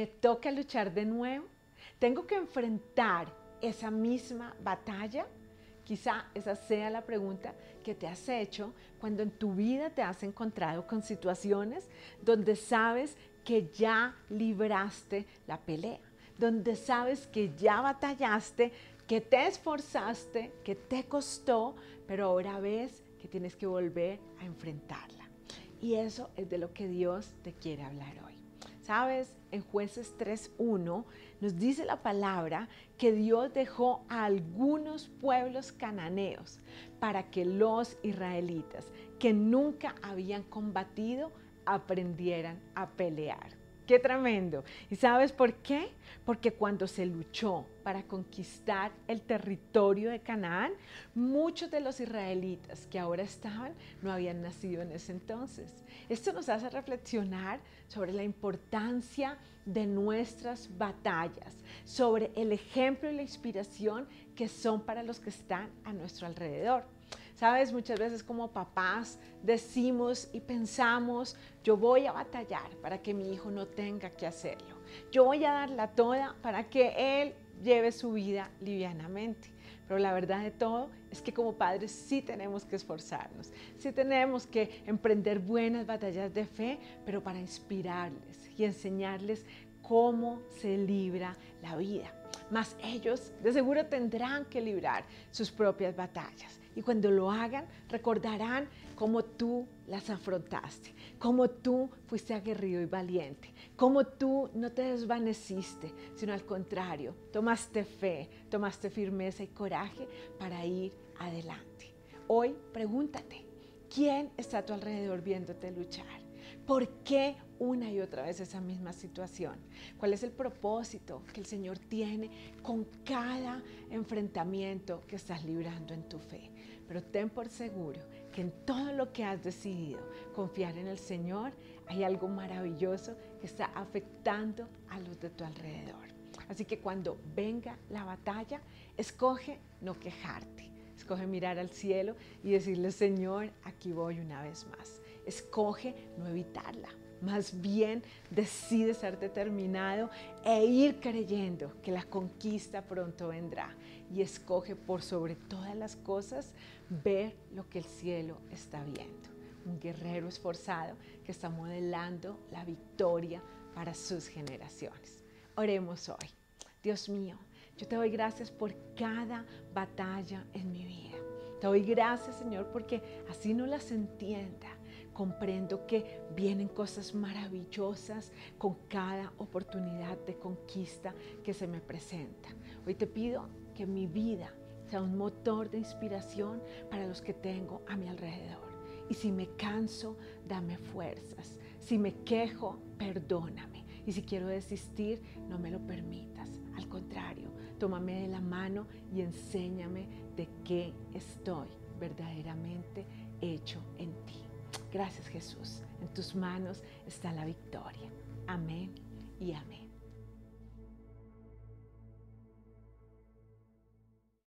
me toca luchar de nuevo. Tengo que enfrentar esa misma batalla. Quizá esa sea la pregunta que te has hecho cuando en tu vida te has encontrado con situaciones donde sabes que ya libraste la pelea, donde sabes que ya batallaste, que te esforzaste, que te costó, pero ahora ves que tienes que volver a enfrentarla. Y eso es de lo que Dios te quiere hablar hoy. Sabes, en jueces 3.1 nos dice la palabra que Dios dejó a algunos pueblos cananeos para que los israelitas que nunca habían combatido aprendieran a pelear. Qué tremendo. ¿Y sabes por qué? Porque cuando se luchó para conquistar el territorio de Canaán, muchos de los israelitas que ahora estaban no habían nacido en ese entonces. Esto nos hace reflexionar sobre la importancia de nuestras batallas, sobre el ejemplo y la inspiración que son para los que están a nuestro alrededor. Sabes, muchas veces como papás decimos y pensamos, yo voy a batallar para que mi hijo no tenga que hacerlo. Yo voy a darla toda para que él lleve su vida livianamente. Pero la verdad de todo es que como padres sí tenemos que esforzarnos, sí tenemos que emprender buenas batallas de fe, pero para inspirarles y enseñarles cómo se libra la vida. Mas ellos de seguro tendrán que librar sus propias batallas. Y cuando lo hagan, recordarán cómo tú las afrontaste, cómo tú fuiste aguerrido y valiente, cómo tú no te desvaneciste, sino al contrario, tomaste fe, tomaste firmeza y coraje para ir adelante. Hoy pregúntate, ¿quién está a tu alrededor viéndote luchar? ¿Por qué una y otra vez esa misma situación? ¿Cuál es el propósito que el Señor tiene con cada enfrentamiento que estás librando en tu fe? Pero ten por seguro que en todo lo que has decidido confiar en el Señor, hay algo maravilloso que está afectando a los de tu alrededor. Así que cuando venga la batalla, escoge no quejarte. Escoge mirar al cielo y decirle, Señor, aquí voy una vez más. Escoge no evitarla. Más bien decide ser determinado e ir creyendo que la conquista pronto vendrá. Y escoge por sobre todas las cosas ver lo que el cielo está viendo. Un guerrero esforzado que está modelando la victoria para sus generaciones. Oremos hoy. Dios mío, yo te doy gracias por cada batalla en mi vida. Te doy gracias, Señor, porque así no las entienda comprendo que vienen cosas maravillosas con cada oportunidad de conquista que se me presenta. Hoy te pido que mi vida sea un motor de inspiración para los que tengo a mi alrededor. Y si me canso, dame fuerzas. Si me quejo, perdóname. Y si quiero desistir, no me lo permitas. Al contrario, tómame de la mano y enséñame de qué estoy verdaderamente hecho en ti. Gracias Jesús. En tus manos está la victoria. Amén y amén.